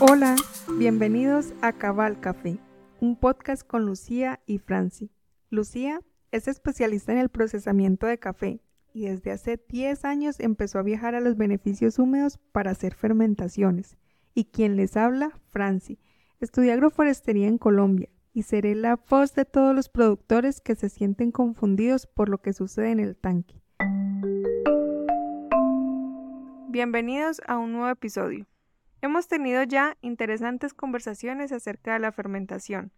Hola, bienvenidos a Cabal Café, un podcast con Lucía y Franci. Lucía es especialista en el procesamiento de café y desde hace 10 años empezó a viajar a los beneficios húmedos para hacer fermentaciones. Y quien les habla, Franci. Estudié agroforestería en Colombia y seré la voz de todos los productores que se sienten confundidos por lo que sucede en el tanque. Bienvenidos a un nuevo episodio. Hemos tenido ya interesantes conversaciones acerca de la fermentación.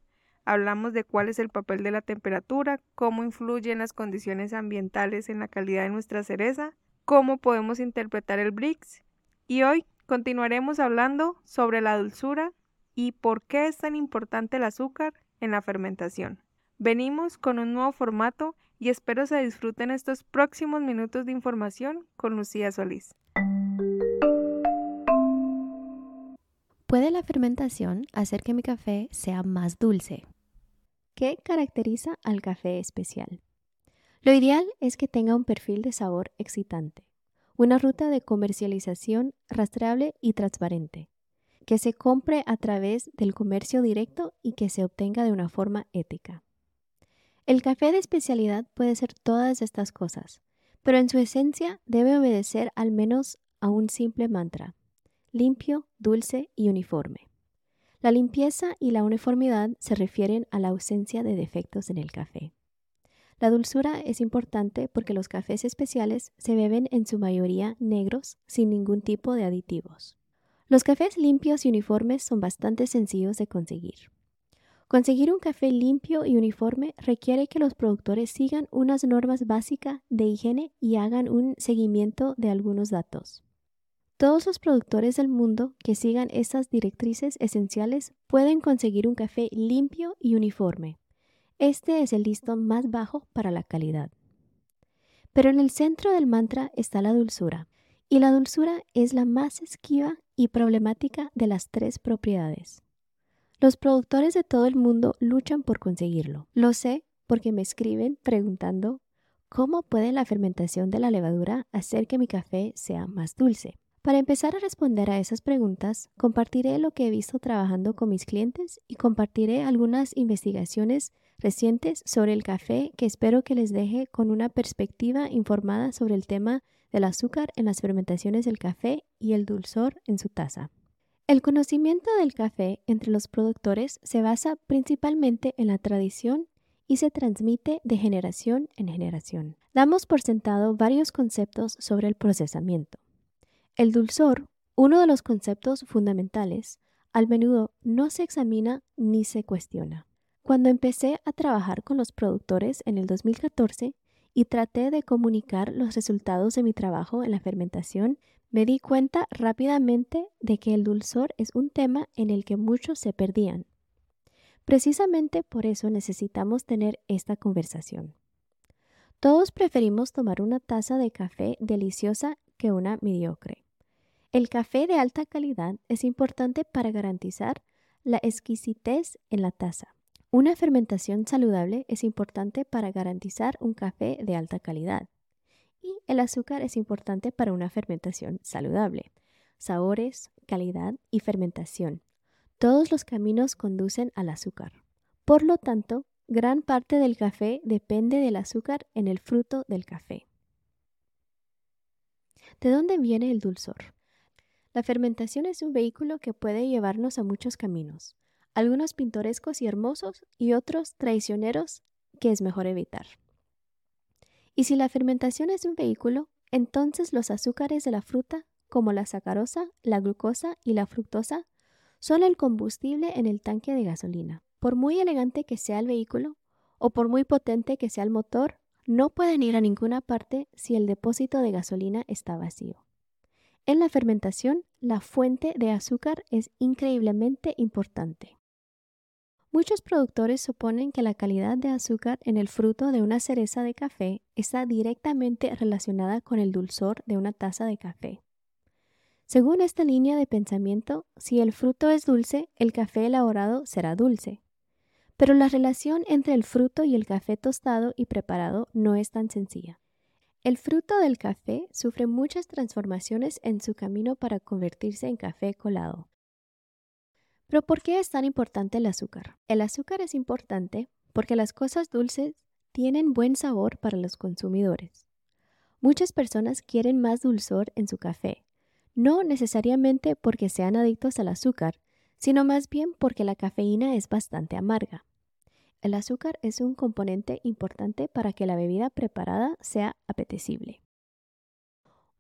Hablamos de cuál es el papel de la temperatura, cómo influyen las condiciones ambientales en la calidad de nuestra cereza, cómo podemos interpretar el BRICS y hoy continuaremos hablando sobre la dulzura y por qué es tan importante el azúcar en la fermentación. Venimos con un nuevo formato y espero se disfruten estos próximos minutos de información con Lucía Solís. ¿Puede la fermentación hacer que mi café sea más dulce? ¿Qué caracteriza al café especial? Lo ideal es que tenga un perfil de sabor excitante, una ruta de comercialización rastreable y transparente, que se compre a través del comercio directo y que se obtenga de una forma ética. El café de especialidad puede ser todas estas cosas, pero en su esencia debe obedecer al menos a un simple mantra limpio, dulce y uniforme. La limpieza y la uniformidad se refieren a la ausencia de defectos en el café. La dulzura es importante porque los cafés especiales se beben en su mayoría negros sin ningún tipo de aditivos. Los cafés limpios y uniformes son bastante sencillos de conseguir. Conseguir un café limpio y uniforme requiere que los productores sigan unas normas básicas de higiene y hagan un seguimiento de algunos datos. Todos los productores del mundo que sigan estas directrices esenciales pueden conseguir un café limpio y uniforme. Este es el listón más bajo para la calidad. Pero en el centro del mantra está la dulzura, y la dulzura es la más esquiva y problemática de las tres propiedades. Los productores de todo el mundo luchan por conseguirlo. Lo sé porque me escriben preguntando ¿cómo puede la fermentación de la levadura hacer que mi café sea más dulce? Para empezar a responder a esas preguntas, compartiré lo que he visto trabajando con mis clientes y compartiré algunas investigaciones recientes sobre el café que espero que les deje con una perspectiva informada sobre el tema del azúcar en las fermentaciones del café y el dulzor en su taza. El conocimiento del café entre los productores se basa principalmente en la tradición y se transmite de generación en generación. Damos por sentado varios conceptos sobre el procesamiento. El dulzor, uno de los conceptos fundamentales, al menudo no se examina ni se cuestiona. Cuando empecé a trabajar con los productores en el 2014 y traté de comunicar los resultados de mi trabajo en la fermentación, me di cuenta rápidamente de que el dulzor es un tema en el que muchos se perdían. Precisamente por eso necesitamos tener esta conversación. Todos preferimos tomar una taza de café deliciosa que una mediocre. El café de alta calidad es importante para garantizar la exquisitez en la taza. Una fermentación saludable es importante para garantizar un café de alta calidad. Y el azúcar es importante para una fermentación saludable. Sabores, calidad y fermentación. Todos los caminos conducen al azúcar. Por lo tanto, gran parte del café depende del azúcar en el fruto del café. ¿De dónde viene el dulzor? La fermentación es un vehículo que puede llevarnos a muchos caminos, algunos pintorescos y hermosos y otros traicioneros que es mejor evitar. Y si la fermentación es un vehículo, entonces los azúcares de la fruta, como la sacarosa, la glucosa y la fructosa, son el combustible en el tanque de gasolina. Por muy elegante que sea el vehículo, o por muy potente que sea el motor, no pueden ir a ninguna parte si el depósito de gasolina está vacío. En la fermentación, la fuente de azúcar es increíblemente importante. Muchos productores suponen que la calidad de azúcar en el fruto de una cereza de café está directamente relacionada con el dulzor de una taza de café. Según esta línea de pensamiento, si el fruto es dulce, el café elaborado será dulce. Pero la relación entre el fruto y el café tostado y preparado no es tan sencilla. El fruto del café sufre muchas transformaciones en su camino para convertirse en café colado. Pero ¿por qué es tan importante el azúcar? El azúcar es importante porque las cosas dulces tienen buen sabor para los consumidores. Muchas personas quieren más dulzor en su café, no necesariamente porque sean adictos al azúcar, sino más bien porque la cafeína es bastante amarga. El azúcar es un componente importante para que la bebida preparada sea apetecible.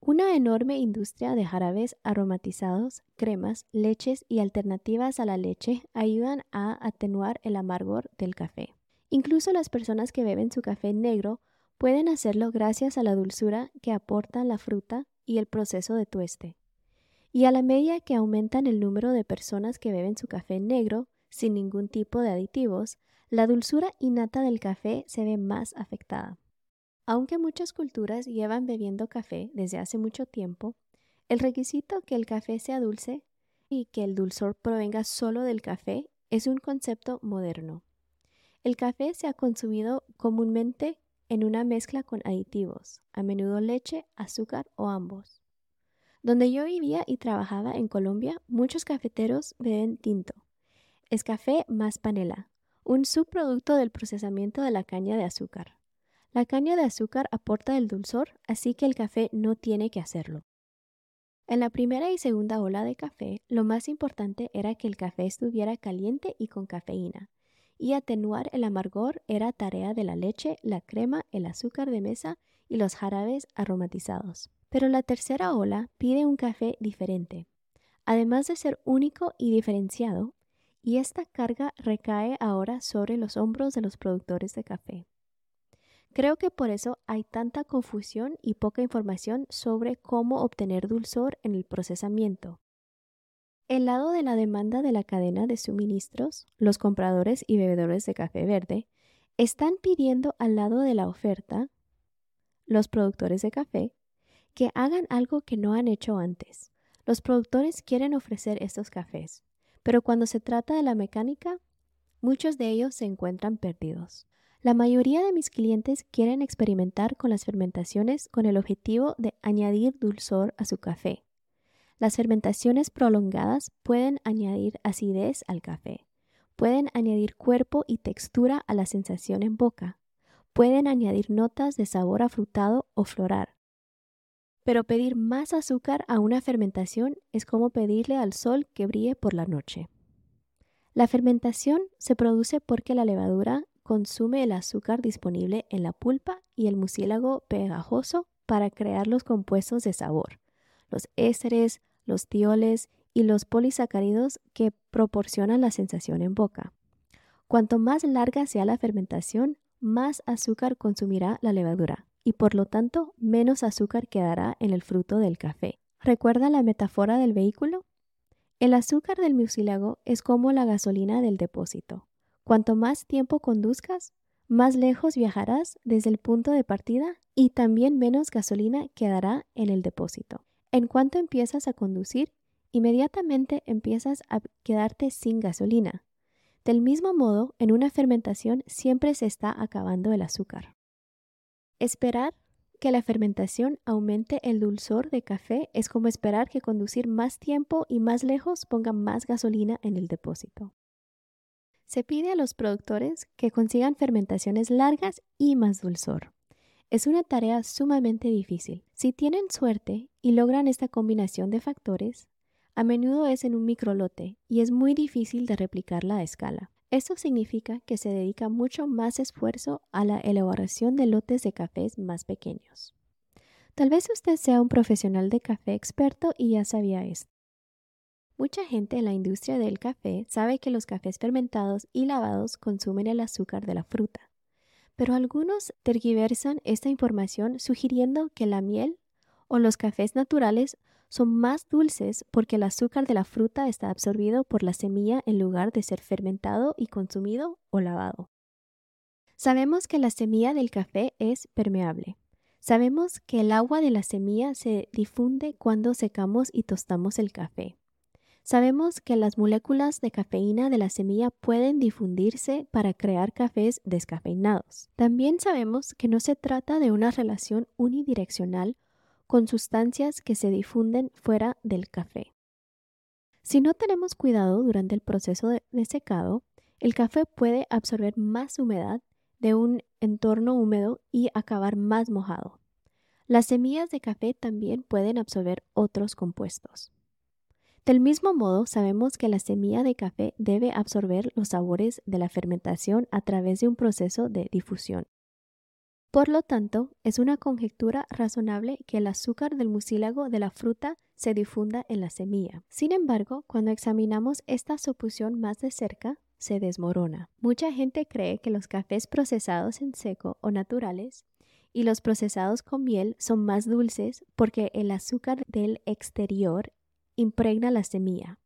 Una enorme industria de jarabes aromatizados, cremas, leches y alternativas a la leche ayudan a atenuar el amargor del café. Incluso las personas que beben su café negro pueden hacerlo gracias a la dulzura que aportan la fruta y el proceso de tueste. Y a la medida que aumentan el número de personas que beben su café negro sin ningún tipo de aditivos, la dulzura innata del café se ve más afectada. Aunque muchas culturas llevan bebiendo café desde hace mucho tiempo, el requisito que el café sea dulce y que el dulzor provenga solo del café es un concepto moderno. El café se ha consumido comúnmente en una mezcla con aditivos, a menudo leche, azúcar o ambos. Donde yo vivía y trabajaba en Colombia, muchos cafeteros beben tinto. Es café más panela, un subproducto del procesamiento de la caña de azúcar. La caña de azúcar aporta el dulzor, así que el café no tiene que hacerlo. En la primera y segunda ola de café, lo más importante era que el café estuviera caliente y con cafeína, y atenuar el amargor era tarea de la leche, la crema, el azúcar de mesa y los jarabes aromatizados. Pero la tercera ola pide un café diferente. Además de ser único y diferenciado, y esta carga recae ahora sobre los hombros de los productores de café. Creo que por eso hay tanta confusión y poca información sobre cómo obtener dulzor en el procesamiento. El lado de la demanda de la cadena de suministros, los compradores y bebedores de café verde, están pidiendo al lado de la oferta, los productores de café, que hagan algo que no han hecho antes. Los productores quieren ofrecer estos cafés, pero cuando se trata de la mecánica, muchos de ellos se encuentran perdidos. La mayoría de mis clientes quieren experimentar con las fermentaciones con el objetivo de añadir dulzor a su café. Las fermentaciones prolongadas pueden añadir acidez al café, pueden añadir cuerpo y textura a la sensación en boca, pueden añadir notas de sabor afrutado o floral, pero pedir más azúcar a una fermentación es como pedirle al sol que brille por la noche. La fermentación se produce porque la levadura consume el azúcar disponible en la pulpa y el mucílago pegajoso para crear los compuestos de sabor, los ésteres, los tioles y los polisacáridos que proporcionan la sensación en boca. Cuanto más larga sea la fermentación, más azúcar consumirá la levadura y por lo tanto menos azúcar quedará en el fruto del café. ¿Recuerda la metáfora del vehículo? El azúcar del mucílago es como la gasolina del depósito. Cuanto más tiempo conduzcas, más lejos viajarás desde el punto de partida y también menos gasolina quedará en el depósito. En cuanto empiezas a conducir, inmediatamente empiezas a quedarte sin gasolina. Del mismo modo, en una fermentación siempre se está acabando el azúcar. Esperar que la fermentación aumente el dulzor de café es como esperar que conducir más tiempo y más lejos ponga más gasolina en el depósito. Se pide a los productores que consigan fermentaciones largas y más dulzor. Es una tarea sumamente difícil. Si tienen suerte y logran esta combinación de factores, a menudo es en un microlote y es muy difícil de replicarla a escala. Esto significa que se dedica mucho más esfuerzo a la elaboración de lotes de cafés más pequeños. Tal vez usted sea un profesional de café experto y ya sabía esto. Mucha gente en la industria del café sabe que los cafés fermentados y lavados consumen el azúcar de la fruta, pero algunos tergiversan esta información sugiriendo que la miel o los cafés naturales son más dulces porque el azúcar de la fruta está absorbido por la semilla en lugar de ser fermentado y consumido o lavado. Sabemos que la semilla del café es permeable. Sabemos que el agua de la semilla se difunde cuando secamos y tostamos el café. Sabemos que las moléculas de cafeína de la semilla pueden difundirse para crear cafés descafeinados. También sabemos que no se trata de una relación unidireccional con sustancias que se difunden fuera del café. Si no tenemos cuidado durante el proceso de, secado, el café puede absorber más humedad de un entorno húmedo y acabar más mojado. Las semillas de café también pueden absorber otros compuestos. Del mismo modo, sabemos que la semilla de café debe absorber los sabores de la fermentación a través de un proceso de difusión. Por lo tanto, es una conjetura razonable que el azúcar del mucílago de la fruta se difunda en la semilla. Sin embargo, cuando examinamos esta suposición más de cerca, se desmorona. Mucha gente cree que los cafés procesados en seco o naturales y los procesados con miel son más dulces porque el azúcar del exterior impregna la semilla.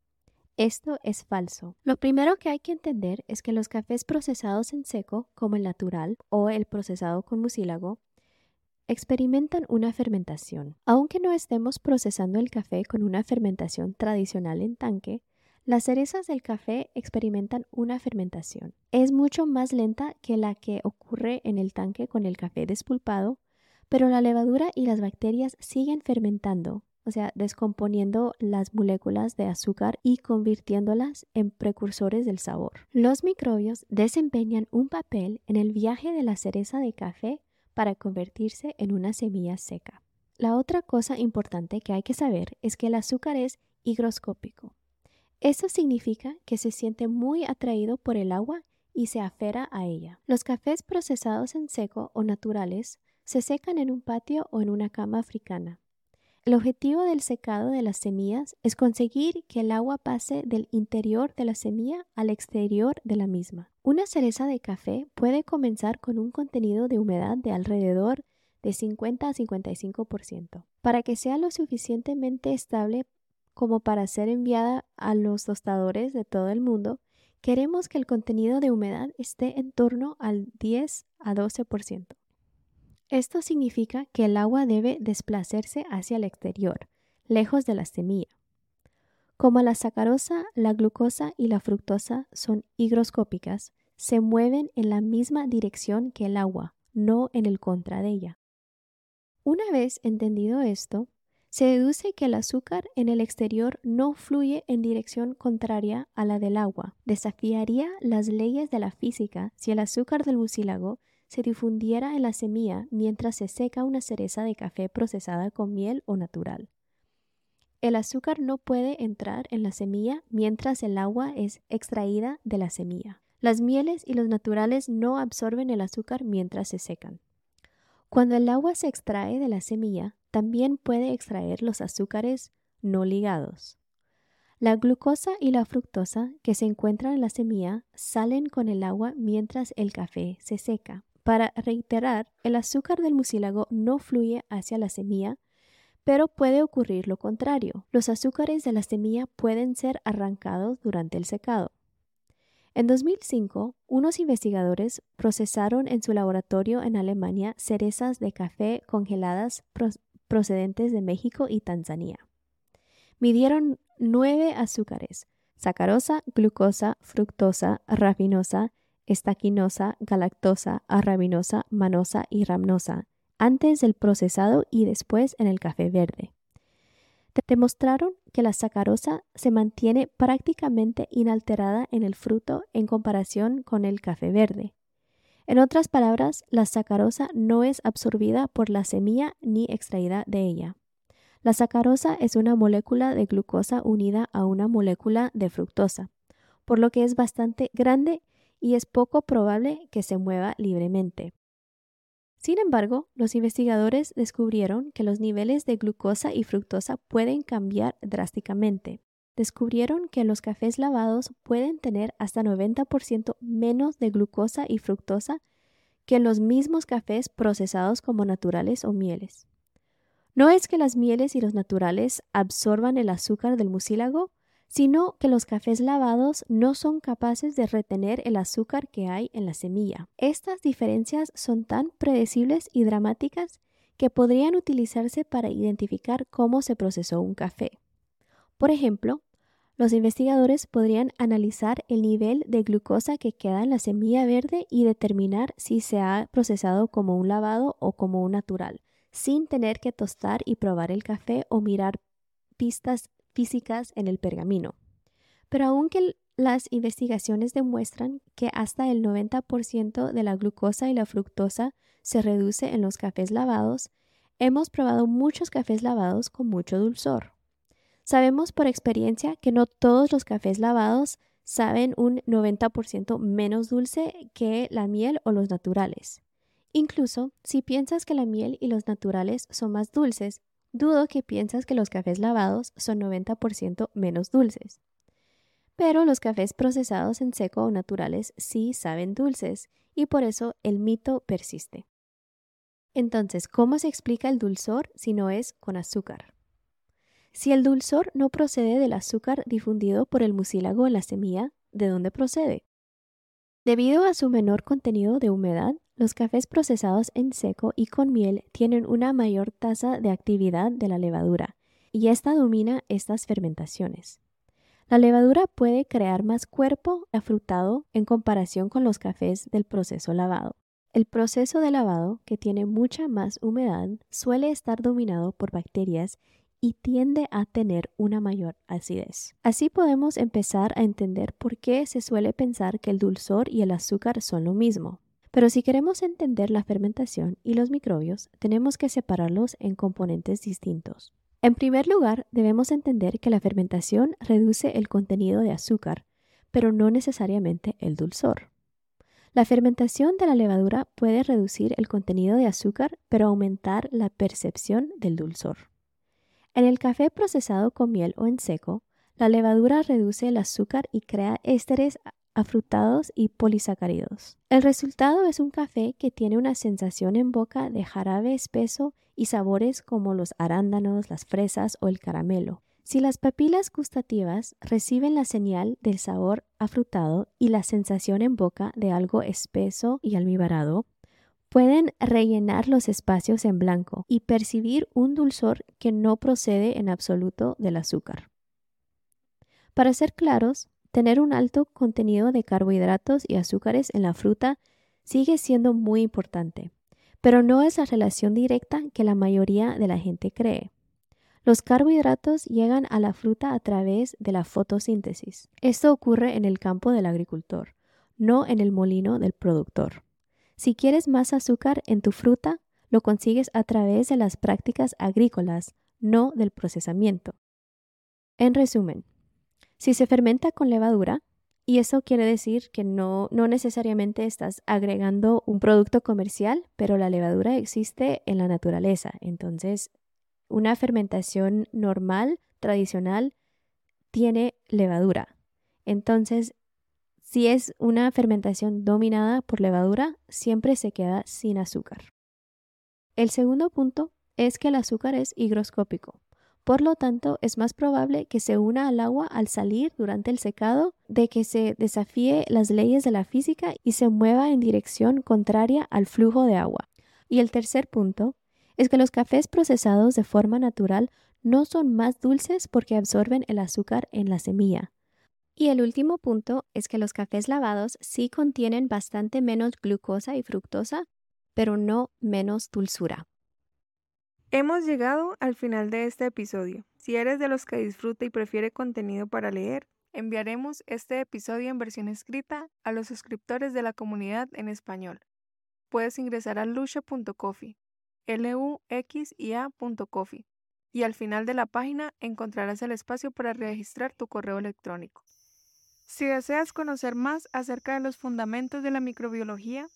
Esto es falso. Lo primero que hay que entender es que los cafés procesados en seco, como el natural o el procesado con mucílago, experimentan una fermentación. Aunque no estemos procesando el café con una fermentación tradicional en tanque, las cerezas del café experimentan una fermentación. Es mucho más lenta que la que ocurre en el tanque con el café despulpado, pero la levadura y las bacterias siguen fermentando o sea, descomponiendo las moléculas de azúcar y convirtiéndolas en precursores del sabor. Los microbios desempeñan un papel en el viaje de la cereza de café para convertirse en una semilla seca. La otra cosa importante que hay que saber es que el azúcar es higroscópico. Eso significa que se siente muy atraído por el agua y se afera a ella. Los cafés procesados en seco o naturales se secan en un patio o en una cama africana. El objetivo del secado de las semillas es conseguir que el agua pase del interior de la semilla al exterior de la misma. Una cereza de café puede comenzar con un contenido de humedad de alrededor de 50 a 55%. Para que sea lo suficientemente estable como para ser enviada a los tostadores de todo el mundo, queremos que el contenido de humedad esté en torno al 10 a 12%. Esto significa que el agua debe desplazarse hacia el exterior, lejos de la semilla. Como la sacarosa, la glucosa y la fructosa son higroscópicas, se mueven en la misma dirección que el agua, no en el contra de ella. Una vez entendido esto, se deduce que el azúcar en el exterior no fluye en dirección contraria a la del agua. Desafiaría las leyes de la física si el azúcar del mucílago se difundiera en la semilla mientras se seca una cereza de café procesada con miel o natural. El azúcar no puede entrar en la semilla mientras el agua es extraída de la semilla. Las mieles y los naturales no absorben el azúcar mientras se secan. Cuando el agua se extrae de la semilla, también puede extraer los azúcares no ligados. La glucosa y la fructosa que se encuentran en la semilla salen con el agua mientras el café se seca. Para reiterar, el azúcar del mucílago no fluye hacia la semilla, pero puede ocurrir lo contrario. Los azúcares de la semilla pueden ser arrancados durante el secado. En 2005, unos investigadores procesaron en su laboratorio en Alemania cerezas de café congeladas procedentes de México y Tanzania. Midieron nueve azúcares, sacarosa, glucosa, fructosa, rafinosa, estaquinosa, galactosa, arrabinosa, manosa y ramnosa, antes del procesado y después en el café verde. Demostraron que la sacarosa se mantiene prácticamente inalterada en el fruto en comparación con el café verde. En otras palabras, la sacarosa no es absorbida por la semilla ni extraída de ella. La sacarosa es una molécula de glucosa unida a una molécula de fructosa, por lo que es bastante grande y es poco probable que se mueva libremente. Sin embargo, los investigadores descubrieron que los niveles de glucosa y fructosa pueden cambiar drásticamente. Descubrieron que los cafés lavados pueden tener hasta 90% menos de glucosa y fructosa que los mismos cafés procesados como naturales o mieles. No es que las mieles y los naturales absorban el azúcar del mucílago, sino que los cafés lavados no son capaces de retener el azúcar que hay en la semilla. Estas diferencias son tan predecibles y dramáticas que podrían utilizarse para identificar cómo se procesó un café. Por ejemplo, los investigadores podrían analizar el nivel de glucosa que queda en la semilla verde y determinar si se ha procesado como un lavado o como un natural, sin tener que tostar y probar el café o mirar pistas físicas en el pergamino. Pero aunque las investigaciones demuestran que hasta el 90% de la glucosa y la fructosa se reduce en los cafés lavados, hemos probado muchos cafés lavados con mucho dulzor. Sabemos por experiencia que no todos los cafés lavados saben un 90% menos dulce que la miel o los naturales. Incluso si piensas que la miel y los naturales son más dulces, dudo que piensas que los cafés lavados son 90% menos dulces. Pero los cafés procesados en seco o naturales sí saben dulces y por eso el mito persiste. Entonces, ¿cómo se explica el dulzor si no es con azúcar? Si el dulzor no procede del azúcar difundido por el mucílago en la semilla, ¿de dónde procede? Debido a su menor contenido de humedad, los cafés procesados en seco y con miel tienen una mayor tasa de actividad de la levadura, y esta domina estas fermentaciones. La levadura puede crear más cuerpo afrutado en comparación con los cafés del proceso lavado. El proceso de lavado, que tiene mucha más humedad, suele estar dominado por bacterias y tiende a tener una mayor acidez. Así podemos empezar a entender por qué se suele pensar que el dulzor y el azúcar son lo mismo. Pero si queremos entender la fermentación y los microbios, tenemos que separarlos en componentes distintos. En primer lugar, debemos entender que la fermentación reduce el contenido de azúcar, pero no necesariamente el dulzor. La fermentación de la levadura puede reducir el contenido de azúcar, pero aumentar la percepción del dulzor. En el café procesado con miel o en seco, la levadura reduce el azúcar y crea ésteres afrutados y polisacáridos. El resultado es un café que tiene una sensación en boca de jarabe espeso y sabores como los arándanos, las fresas o el caramelo. Si las papilas gustativas reciben la señal del sabor afrutado y la sensación en boca de algo espeso y almibarado, pueden rellenar los espacios en blanco y percibir un dulzor que no procede en absoluto del azúcar. Para ser claros, tener un alto contenido de carbohidratos y azúcares en la fruta sigue siendo muy importante pero no es la relación directa que la mayoría de la gente cree. Los carbohidratos llegan a la fruta a través de la fotosíntesis. Esto ocurre en el campo del agricultor, no en el molino del productor. Si quieres más azúcar en tu fruta, lo consigues a través de las prácticas agrícolas, no del procesamiento. En resumen, si se fermenta con levadura, y eso quiere decir que no, no necesariamente estás agregando un producto comercial, pero la levadura existe en la naturaleza. Entonces, una fermentación normal, tradicional, tiene levadura. Entonces, si es una fermentación dominada por levadura, siempre se queda sin azúcar. El segundo punto es que el azúcar es higroscópico. Por lo tanto, es más probable que se una al agua al salir durante el secado de que se desafíe las leyes de la física y se mueva en dirección contraria al flujo de agua. Y el tercer punto es que los cafés procesados de forma natural no son más dulces porque absorben el azúcar en la semilla. Y el último punto es que los cafés lavados sí contienen bastante menos glucosa y fructosa, pero no menos dulzura. Hemos llegado al final de este episodio. Si eres de los que disfruta y prefiere contenido para leer, enviaremos este episodio en versión escrita a los suscriptores de la comunidad en español. Puedes ingresar a lucha.coffee, l u x i a.coffee, y al final de la página encontrarás el espacio para registrar tu correo electrónico. Si deseas conocer más acerca de los fundamentos de la microbiología,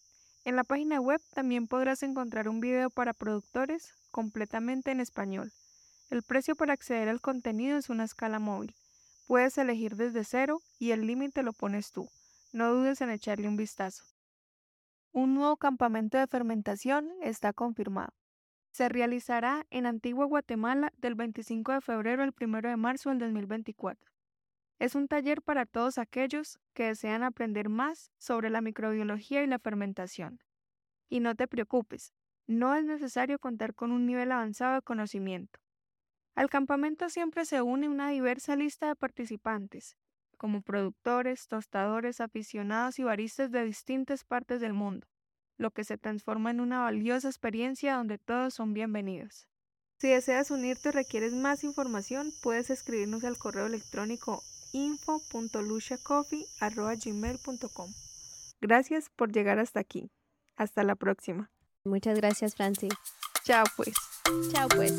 en la página web también podrás encontrar un video para productores completamente en español. El precio para acceder al contenido es una escala móvil. Puedes elegir desde cero y el límite lo pones tú. No dudes en echarle un vistazo. Un nuevo campamento de fermentación está confirmado. Se realizará en Antigua Guatemala del 25 de febrero al 1 de marzo del 2024. Es un taller para todos aquellos que desean aprender más sobre la microbiología y la fermentación. Y no te preocupes, no es necesario contar con un nivel avanzado de conocimiento. Al campamento siempre se une una diversa lista de participantes, como productores, tostadores, aficionados y baristas de distintas partes del mundo, lo que se transforma en una valiosa experiencia donde todos son bienvenidos. Si deseas unirte o requieres más información, puedes escribirnos al correo electrónico info.luciacoffee.gmail.com Gracias por llegar hasta aquí. Hasta la próxima. Muchas gracias, Francis. Chao pues. Chao pues.